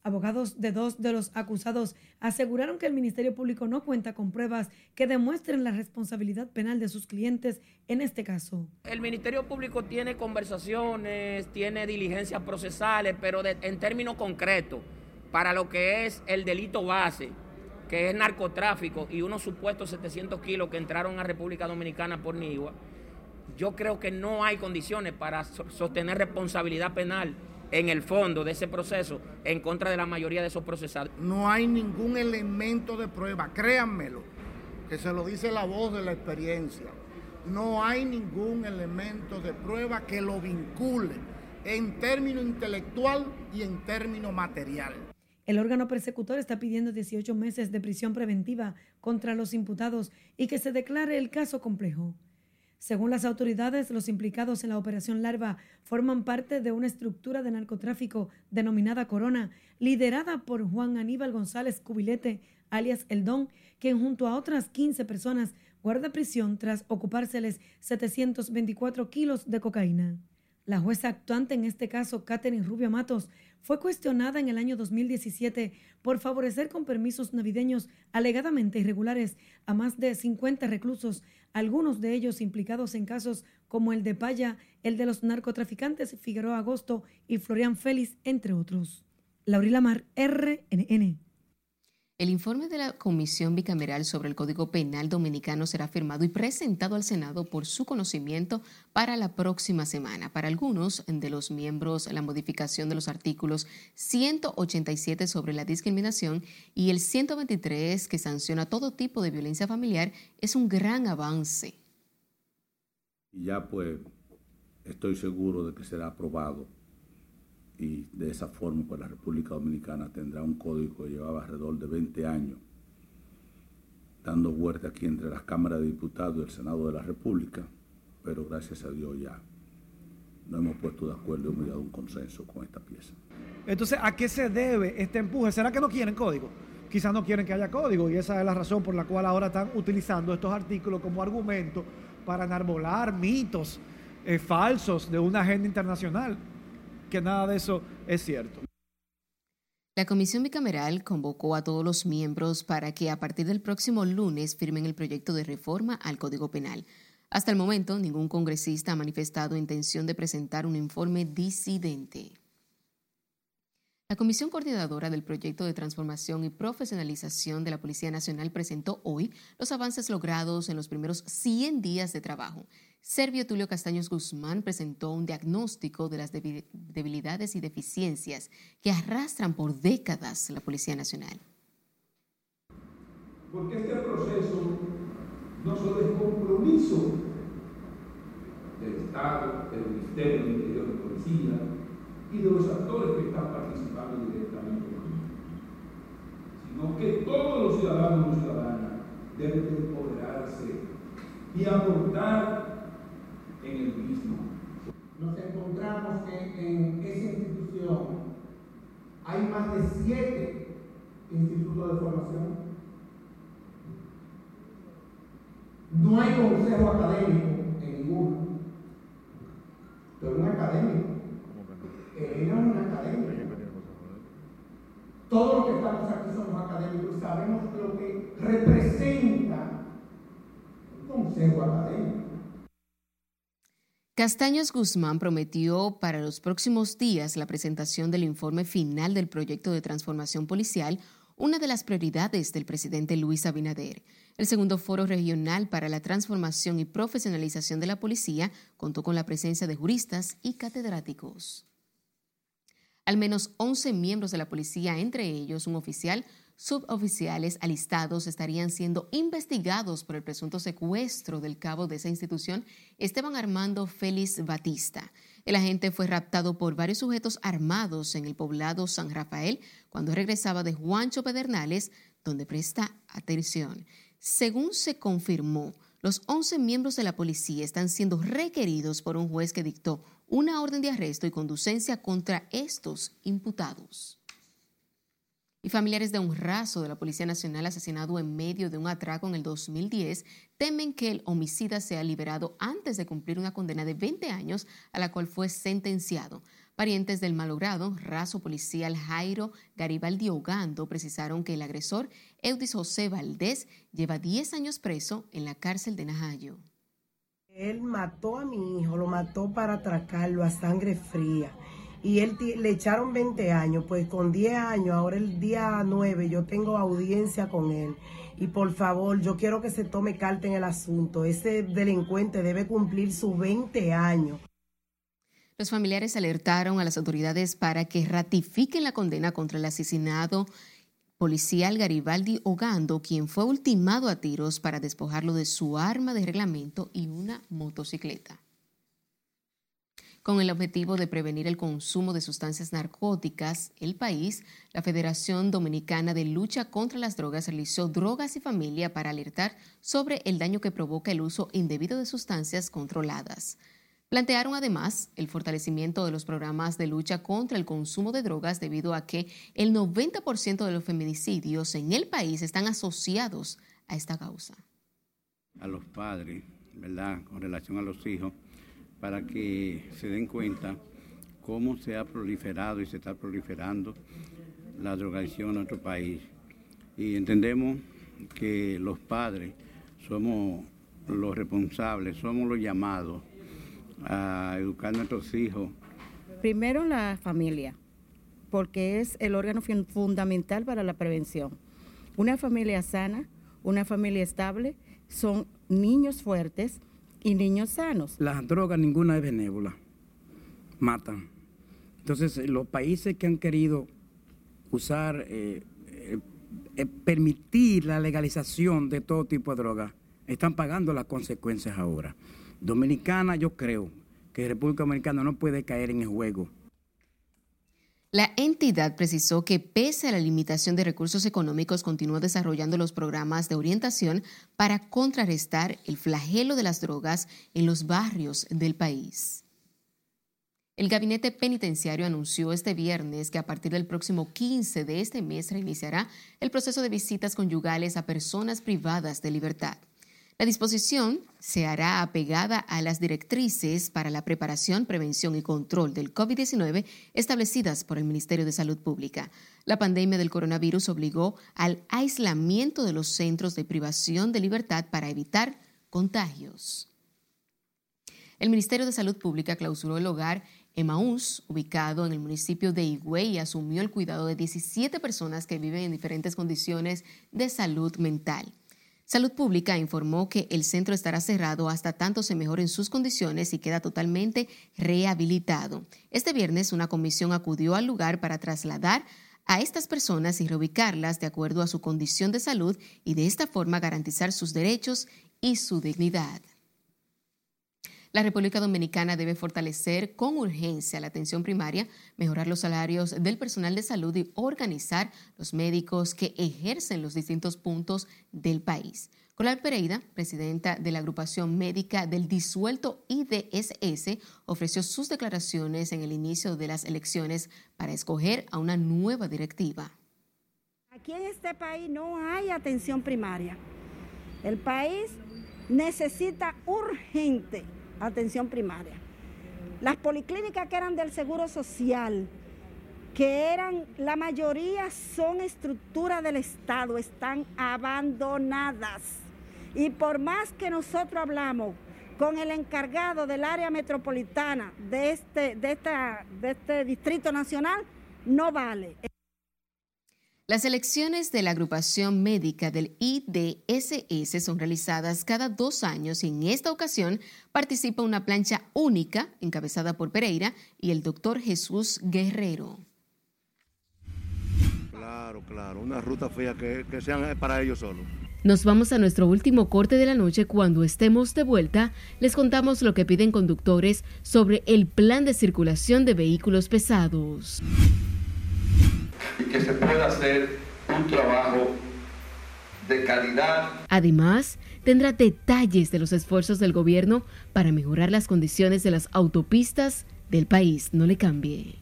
Abogados de dos de los acusados aseguraron que el Ministerio Público no cuenta con pruebas que demuestren la responsabilidad penal de sus clientes en este caso. El Ministerio Público tiene conversaciones, tiene diligencias procesales, pero en términos concretos, para lo que es el delito base, que es narcotráfico, y unos supuestos 700 kilos que entraron a República Dominicana por Nigua, yo creo que no hay condiciones para sostener responsabilidad penal en el fondo de ese proceso en contra de la mayoría de esos procesados. No hay ningún elemento de prueba, créanmelo, que se lo dice la voz de la experiencia. No hay ningún elemento de prueba que lo vincule en término intelectual y en término material. El órgano persecutor está pidiendo 18 meses de prisión preventiva contra los imputados y que se declare el caso complejo. Según las autoridades, los implicados en la operación Larva forman parte de una estructura de narcotráfico denominada Corona, liderada por Juan Aníbal González Cubilete, alias El Don, quien junto a otras 15 personas guarda prisión tras ocupárseles 724 kilos de cocaína. La jueza actuante en este caso, Catherine Rubio Matos, fue cuestionada en el año 2017 por favorecer con permisos navideños alegadamente irregulares a más de 50 reclusos, algunos de ellos implicados en casos como el de Paya, el de los narcotraficantes Figueroa Agosto y Florian Félix, entre otros. Laurila Mar, RNN. El informe de la Comisión Bicameral sobre el Código Penal Dominicano será firmado y presentado al Senado por su conocimiento para la próxima semana. Para algunos de los miembros, la modificación de los artículos 187 sobre la discriminación y el 123 que sanciona todo tipo de violencia familiar es un gran avance. Ya pues estoy seguro de que será aprobado y de esa forma pues la República Dominicana tendrá un código que llevaba alrededor de 20 años dando vuelta aquí entre las cámaras de diputados y el Senado de la República, pero gracias a Dios ya nos hemos puesto de acuerdo y hemos llegado a un consenso con esta pieza. Entonces, ¿a qué se debe este empuje? ¿Será que no quieren código? Quizás no quieren que haya código y esa es la razón por la cual ahora están utilizando estos artículos como argumento para enarbolar mitos eh, falsos de una agenda internacional que nada de eso es cierto. La Comisión Bicameral convocó a todos los miembros para que a partir del próximo lunes firmen el proyecto de reforma al Código Penal. Hasta el momento, ningún congresista ha manifestado intención de presentar un informe disidente. La Comisión Coordinadora del Proyecto de Transformación y Profesionalización de la Policía Nacional presentó hoy los avances logrados en los primeros 100 días de trabajo. Servio Tulio Castaños Guzmán presentó un diagnóstico de las debilidades y deficiencias que arrastran por décadas la Policía Nacional. Porque este proceso no solo es compromiso del Estado, del Ministerio del Interior de Policía y de los actores que están participando directamente sino que todos los ciudadanos y ciudadanas deben empoderarse y aportar en el mismo. Nos encontramos que en esa institución hay más de siete instituto de formación. No hay consejo académico en ninguno. Pero un académico. Él es un académico. Todos los que estamos aquí somos académicos y sabemos lo que representa un consejo académico. Castaños Guzmán prometió para los próximos días la presentación del informe final del proyecto de transformación policial, una de las prioridades del presidente Luis Abinader. El segundo foro regional para la transformación y profesionalización de la policía contó con la presencia de juristas y catedráticos. Al menos 11 miembros de la policía, entre ellos un oficial, suboficiales alistados estarían siendo investigados por el presunto secuestro del cabo de esa institución, Esteban Armando Félix Batista. El agente fue raptado por varios sujetos armados en el poblado San Rafael cuando regresaba de Juancho Pedernales, donde presta atención. Según se confirmó, los 11 miembros de la policía están siendo requeridos por un juez que dictó una orden de arresto y conducencia contra estos imputados y familiares de un raso de la Policía Nacional asesinado en medio de un atraco en el 2010 temen que el homicida sea liberado antes de cumplir una condena de 20 años a la cual fue sentenciado. Parientes del malogrado raso policial Jairo Garibaldi Ogando precisaron que el agresor, Eudis José Valdés, lleva 10 años preso en la cárcel de Najayo. Él mató a mi hijo, lo mató para atracarlo a sangre fría y él le echaron 20 años, pues con 10 años, ahora el día 9 yo tengo audiencia con él. Y por favor, yo quiero que se tome carta en el asunto. Ese delincuente debe cumplir sus 20 años. Los familiares alertaron a las autoridades para que ratifiquen la condena contra el asesinado policial Garibaldi Ogando, quien fue ultimado a tiros para despojarlo de su arma de reglamento y una motocicleta con el objetivo de prevenir el consumo de sustancias narcóticas, el país, la Federación Dominicana de Lucha contra las Drogas realizó Drogas y Familia para alertar sobre el daño que provoca el uso indebido de sustancias controladas. Plantearon además el fortalecimiento de los programas de lucha contra el consumo de drogas debido a que el 90% de los feminicidios en el país están asociados a esta causa. A los padres, ¿verdad? Con relación a los hijos para que se den cuenta cómo se ha proliferado y se está proliferando la drogadicción en nuestro país. Y entendemos que los padres somos los responsables, somos los llamados a educar a nuestros hijos. Primero la familia, porque es el órgano fundamental para la prevención. Una familia sana, una familia estable, son niños fuertes y niños sanos. Las drogas ninguna es benévola, matan. Entonces, los países que han querido usar, eh, eh, permitir la legalización de todo tipo de drogas, están pagando las consecuencias ahora. Dominicana, yo creo que República Dominicana no puede caer en el juego la entidad precisó que pese a la limitación de recursos económicos, continúa desarrollando los programas de orientación para contrarrestar el flagelo de las drogas en los barrios del país. El gabinete penitenciario anunció este viernes que a partir del próximo 15 de este mes reiniciará el proceso de visitas conyugales a personas privadas de libertad. La disposición se hará apegada a las directrices para la preparación, prevención y control del COVID-19 establecidas por el Ministerio de Salud Pública. La pandemia del coronavirus obligó al aislamiento de los centros de privación de libertad para evitar contagios. El Ministerio de Salud Pública clausuró el hogar Emaús, ubicado en el municipio de Higüey, y asumió el cuidado de 17 personas que viven en diferentes condiciones de salud mental. Salud Pública informó que el centro estará cerrado hasta tanto se mejoren sus condiciones y queda totalmente rehabilitado. Este viernes una comisión acudió al lugar para trasladar a estas personas y reubicarlas de acuerdo a su condición de salud y de esta forma garantizar sus derechos y su dignidad. La República Dominicana debe fortalecer con urgencia la atención primaria, mejorar los salarios del personal de salud y organizar los médicos que ejercen los distintos puntos del país. Coral Pereira, presidenta de la agrupación médica del disuelto IDSS, ofreció sus declaraciones en el inicio de las elecciones para escoger a una nueva directiva. Aquí en este país no hay atención primaria. El país necesita urgente atención primaria. Las policlínicas que eran del Seguro Social, que eran, la mayoría son estructuras del Estado, están abandonadas. Y por más que nosotros hablamos con el encargado del área metropolitana de este, de esta, de este Distrito Nacional, no vale. Las elecciones de la agrupación médica del IDSS son realizadas cada dos años y en esta ocasión participa una plancha única encabezada por Pereira y el doctor Jesús Guerrero. Claro, claro, una ruta fría que, que sean para ellos solos. Nos vamos a nuestro último corte de la noche. Cuando estemos de vuelta, les contamos lo que piden conductores sobre el plan de circulación de vehículos pesados y que se pueda hacer un trabajo de calidad. Además, tendrá detalles de los esfuerzos del gobierno para mejorar las condiciones de las autopistas del país. No le cambie.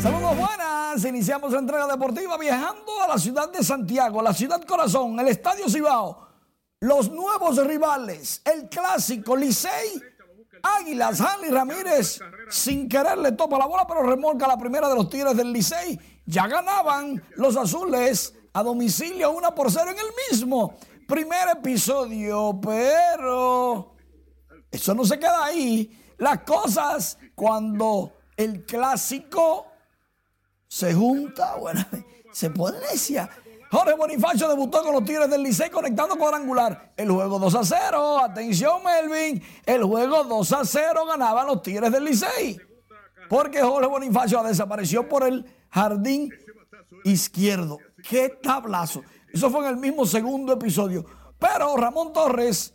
Saludos buenas, iniciamos la entrega deportiva viajando a la ciudad de Santiago, la ciudad corazón, el Estadio Cibao los nuevos rivales, el clásico Licey, Águilas, Hanley Ramírez, sin querer le topa la bola, pero remolca la primera de los Tigres del Licey. Ya ganaban los azules a domicilio una por cero en el mismo primer episodio, pero eso no se queda ahí. Las cosas cuando el clásico se junta, bueno, [laughs] se pone necia. Jorge Bonifacio debutó con los Tigres del Licey conectando cuadrangular. El juego 2 a 0. Atención, Melvin. El juego 2 a 0 ganaban los Tigres del Licey. Porque Jorge Bonifacio desapareció por el jardín izquierdo. ¡Qué tablazo! Eso fue en el mismo segundo episodio. Pero Ramón Torres,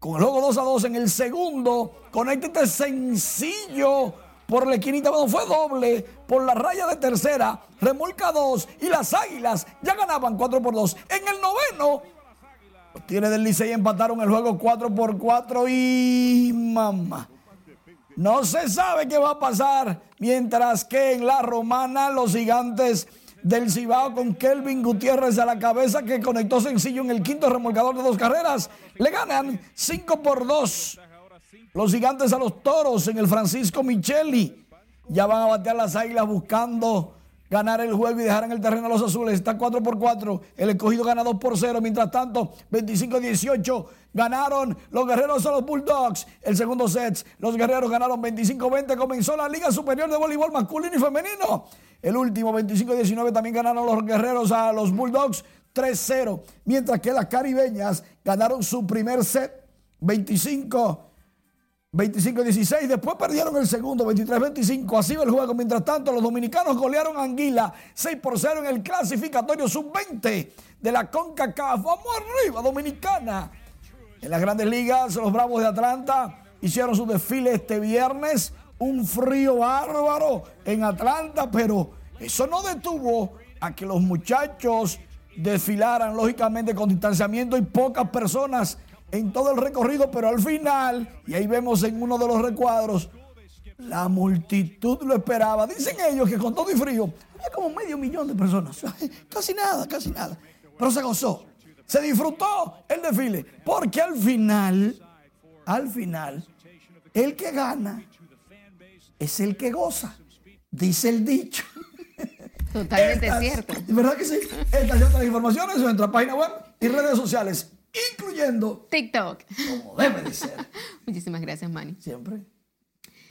con el juego 2 a 2 en el segundo, conecta este sencillo por la esquinita, bueno, fue doble por la raya de tercera, remolca dos y las águilas ya ganaban 4 por 2. En el noveno, los Tigres del Licey empataron el juego 4 por 4 y mamá. No se sabe qué va a pasar, mientras que en la romana los gigantes del Cibao con Kelvin Gutiérrez a la cabeza que conectó sencillo en el quinto remolcador de dos carreras, le ganan 5 por 2 los gigantes a los toros en el Francisco Micheli. Ya van a batear las águilas buscando ganar el juego y dejar en el terreno a los azules. Está 4 por 4. El escogido gana 2 por 0. Mientras tanto, 25-18 ganaron los guerreros a los Bulldogs. El segundo set, los guerreros ganaron 25-20. Comenzó la Liga Superior de Voleibol Masculino y Femenino. El último, 25-19, también ganaron los guerreros a los Bulldogs 3-0. Mientras que las caribeñas ganaron su primer set 25 25-16, después perdieron el segundo, 23-25, así va el juego. Mientras tanto, los dominicanos golearon a Anguila 6 por 0 en el clasificatorio sub-20 de la CONCACAF. Vamos arriba, Dominicana. En las grandes ligas, los Bravos de Atlanta hicieron su desfile este viernes. Un frío bárbaro en Atlanta, pero eso no detuvo a que los muchachos desfilaran, lógicamente, con distanciamiento y pocas personas en todo el recorrido, pero al final, y ahí vemos en uno de los recuadros, la multitud lo esperaba. Dicen ellos que con todo y frío, había como medio millón de personas. [laughs] Casi nada, casi nada. Pero se gozó. Se disfrutó el desfile. Porque al final, al final, el que gana es el que goza. Dice el dicho. [laughs] Totalmente cierto. ¿Verdad que sí? Estas y otras informaciones en nuestra página web y redes sociales incluyendo TikTok. Como debe de ser. [laughs] Muchísimas gracias, Manny. Siempre.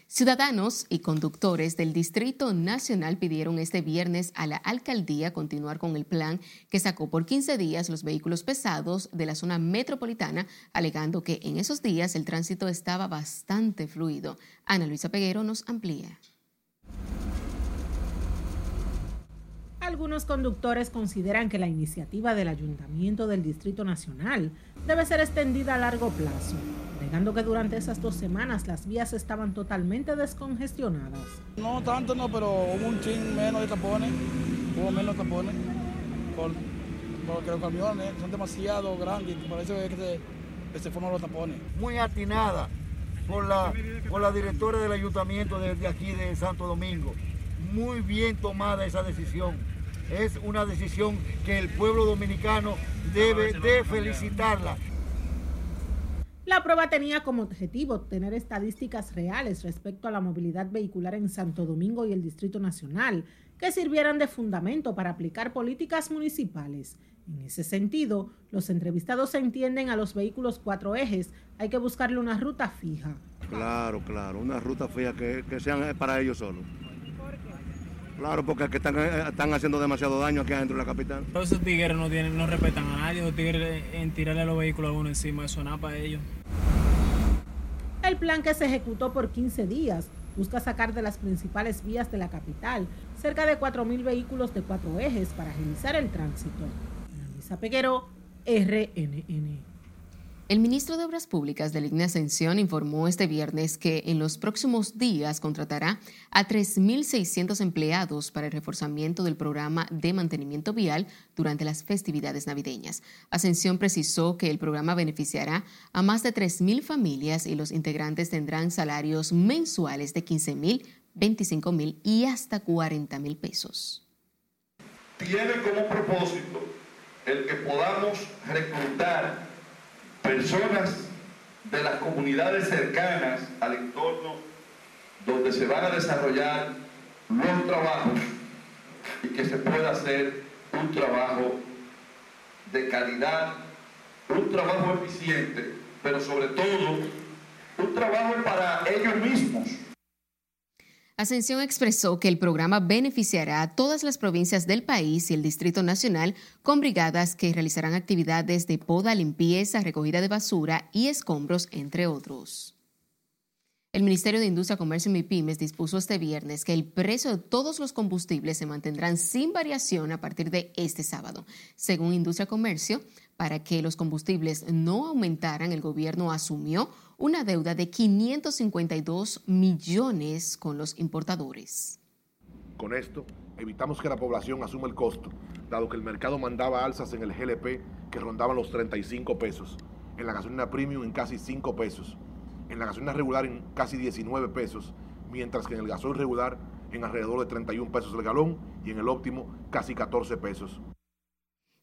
Ciudadanos y conductores del Distrito Nacional pidieron este viernes a la alcaldía continuar con el plan que sacó por 15 días los vehículos pesados de la zona metropolitana, alegando que en esos días el tránsito estaba bastante fluido. Ana Luisa Peguero nos amplía. Algunos conductores consideran que la iniciativa del Ayuntamiento del Distrito Nacional debe ser extendida a largo plazo, alegando que durante esas dos semanas las vías estaban totalmente descongestionadas. No tanto, no, pero hubo un chin menos de tapones, hubo menos tapones, por, porque los camiones son demasiado grandes, por eso es que se forman los tapones. Muy atinada por la, por la directora del ayuntamiento de, de aquí de Santo Domingo. Muy bien tomada esa decisión. Es una decisión que el pueblo dominicano debe de felicitarla. La prueba tenía como objetivo tener estadísticas reales respecto a la movilidad vehicular en Santo Domingo y el Distrito Nacional, que sirvieran de fundamento para aplicar políticas municipales. En ese sentido, los entrevistados entienden a los vehículos cuatro ejes, hay que buscarle una ruta fija. Claro, claro, una ruta fija que, que sean para ellos solos. Claro, porque aquí están, eh, están haciendo demasiado daño aquí adentro de la capital. Todos esos tigres no, tienen, no respetan a nadie, los tigres en tirarle los vehículos a uno encima, eso nada para ellos. El plan que se ejecutó por 15 días busca sacar de las principales vías de la capital cerca de 4.000 vehículos de cuatro ejes para agilizar el tránsito. Luisa Peguero, RNN. El ministro de Obras Públicas de Línea Ascensión informó este viernes que en los próximos días contratará a 3.600 empleados para el reforzamiento del programa de mantenimiento vial durante las festividades navideñas. Ascensión precisó que el programa beneficiará a más de 3.000 familias y los integrantes tendrán salarios mensuales de 15.000, 25.000 y hasta 40.000 pesos. Tiene como propósito el que podamos reclutar personas de las comunidades cercanas al entorno donde se van a desarrollar los trabajos y que se pueda hacer un trabajo de calidad, un trabajo eficiente, pero sobre todo un trabajo para ellos mismos, Ascensión expresó que el programa beneficiará a todas las provincias del país y el Distrito Nacional con brigadas que realizarán actividades de poda, limpieza, recogida de basura y escombros, entre otros. El Ministerio de Industria, Comercio y MIPIMES dispuso este viernes que el precio de todos los combustibles se mantendrán sin variación a partir de este sábado. Según Industria Comercio, para que los combustibles no aumentaran, el gobierno asumió una deuda de 552 millones con los importadores. Con esto, evitamos que la población asuma el costo, dado que el mercado mandaba alzas en el GLP que rondaban los 35 pesos, en la gasolina premium en casi 5 pesos, en la gasolina regular en casi 19 pesos, mientras que en el gasoil regular en alrededor de 31 pesos el galón y en el óptimo casi 14 pesos.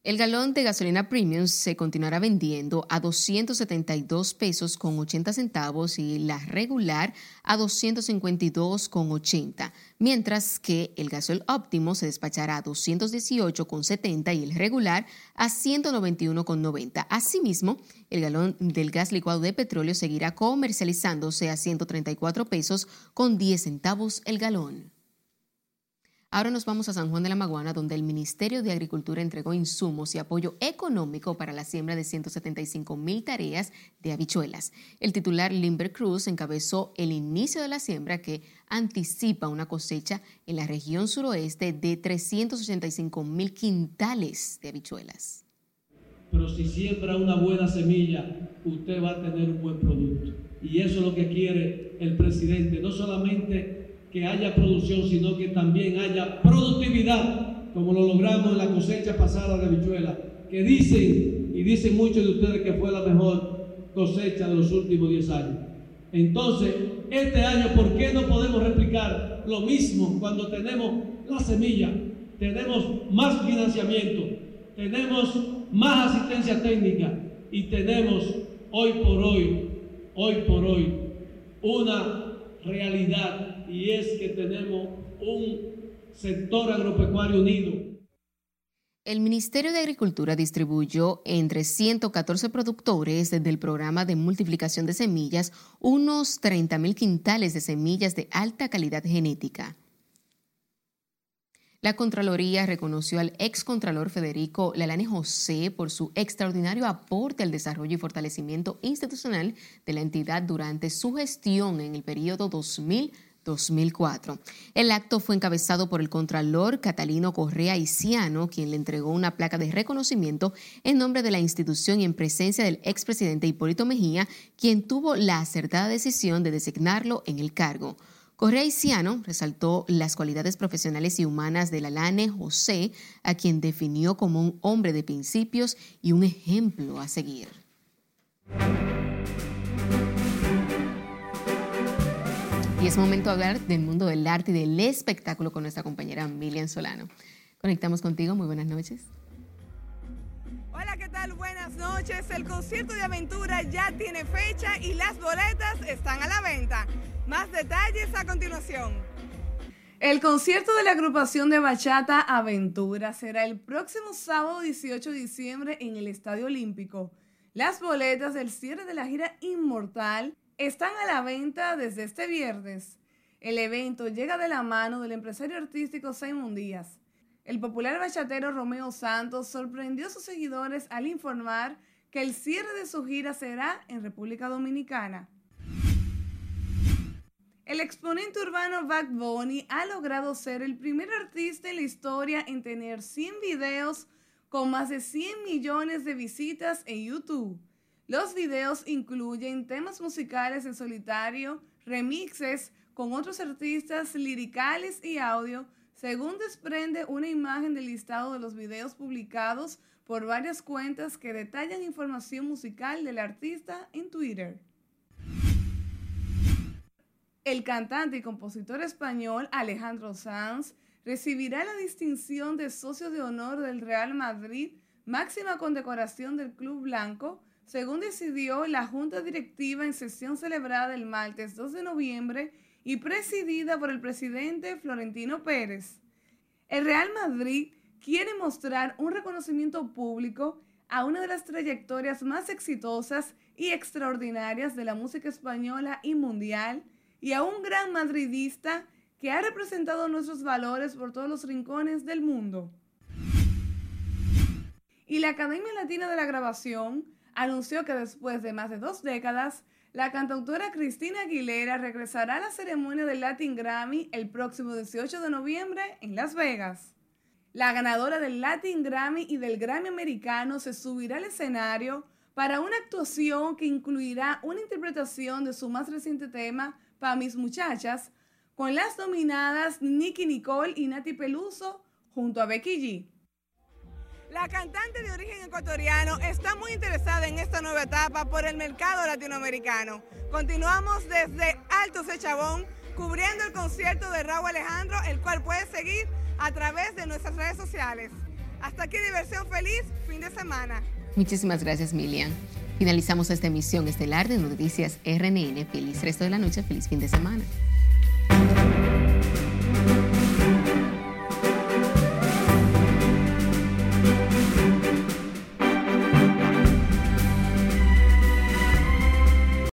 El galón de gasolina premium se continuará vendiendo a 272 pesos con 80 centavos y la regular a 252 con 80, mientras que el gasol óptimo se despachará a 218 con 70 y el regular a 191 con 90. Asimismo, el galón del gas licuado de petróleo seguirá comercializándose a 134 pesos con 10 centavos el galón. Ahora nos vamos a San Juan de la Maguana, donde el Ministerio de Agricultura entregó insumos y apoyo económico para la siembra de 175 mil tareas de habichuelas. El titular Limber Cruz encabezó el inicio de la siembra que anticipa una cosecha en la región suroeste de 385 mil quintales de habichuelas. Pero si siembra una buena semilla, usted va a tener un buen producto. Y eso es lo que quiere el presidente, no solamente que haya producción, sino que también haya productividad, como lo logramos en la cosecha pasada de habichuela, que dicen, y dicen muchos de ustedes que fue la mejor cosecha de los últimos 10 años. Entonces, este año, ¿por qué no podemos replicar lo mismo cuando tenemos la semilla? Tenemos más financiamiento, tenemos más asistencia técnica y tenemos hoy por hoy, hoy por hoy, una realidad y es que tenemos un sector agropecuario unido. El Ministerio de Agricultura distribuyó entre 114 productores del programa de multiplicación de semillas unos 30 mil quintales de semillas de alta calidad genética. La Contraloría reconoció al excontralor Federico Lalane José por su extraordinario aporte al desarrollo y fortalecimiento institucional de la entidad durante su gestión en el periodo 2000 2004. El acto fue encabezado por el Contralor Catalino Correa Isiano, quien le entregó una placa de reconocimiento en nombre de la institución y en presencia del expresidente Hipólito Mejía, quien tuvo la acertada decisión de designarlo en el cargo. Correa Isiano resaltó las cualidades profesionales y humanas de Lalane José, a quien definió como un hombre de principios y un ejemplo a seguir. Y es momento de hablar del mundo del arte y del espectáculo con nuestra compañera Milian Solano. Conectamos contigo, muy buenas noches. Hola, ¿qué tal? Buenas noches. El concierto de aventura ya tiene fecha y las boletas están a la venta. Más detalles a continuación. El concierto de la agrupación de Bachata Aventura será el próximo sábado 18 de diciembre en el Estadio Olímpico. Las boletas del cierre de la gira Inmortal están a la venta desde este viernes. El evento llega de la mano del empresario artístico Simon Díaz. El popular bachatero Romeo Santos sorprendió a sus seguidores al informar que el cierre de su gira será en República Dominicana. El exponente urbano Bad Bunny ha logrado ser el primer artista en la historia en tener 100 videos con más de 100 millones de visitas en YouTube. Los videos incluyen temas musicales en solitario, remixes con otros artistas liricales y audio, según desprende una imagen del listado de los videos publicados por varias cuentas que detallan información musical del artista en Twitter. El cantante y compositor español Alejandro Sanz recibirá la distinción de socio de honor del Real Madrid, máxima condecoración del Club Blanco, según decidió la Junta Directiva en sesión celebrada el martes 2 de noviembre y presidida por el presidente Florentino Pérez. El Real Madrid quiere mostrar un reconocimiento público a una de las trayectorias más exitosas y extraordinarias de la música española y mundial y a un gran madridista que ha representado nuestros valores por todos los rincones del mundo. Y la Academia Latina de la Grabación anunció que después de más de dos décadas, la cantautora Cristina Aguilera regresará a la ceremonia del Latin Grammy el próximo 18 de noviembre en Las Vegas. La ganadora del Latin Grammy y del Grammy americano se subirá al escenario para una actuación que incluirá una interpretación de su más reciente tema, Pa' mis muchachas, con las dominadas Nicky Nicole y Nati Peluso junto a Becky G. La cantante de origen ecuatoriano está muy interesada en esta nueva etapa por el mercado latinoamericano. Continuamos desde Alto Sechabón cubriendo el concierto de Raúl Alejandro, el cual puedes seguir a través de nuestras redes sociales. Hasta aquí diversión feliz, fin de semana. Muchísimas gracias, Milian. Finalizamos esta emisión estelar de Noticias RNN. Feliz resto de la noche, feliz fin de semana.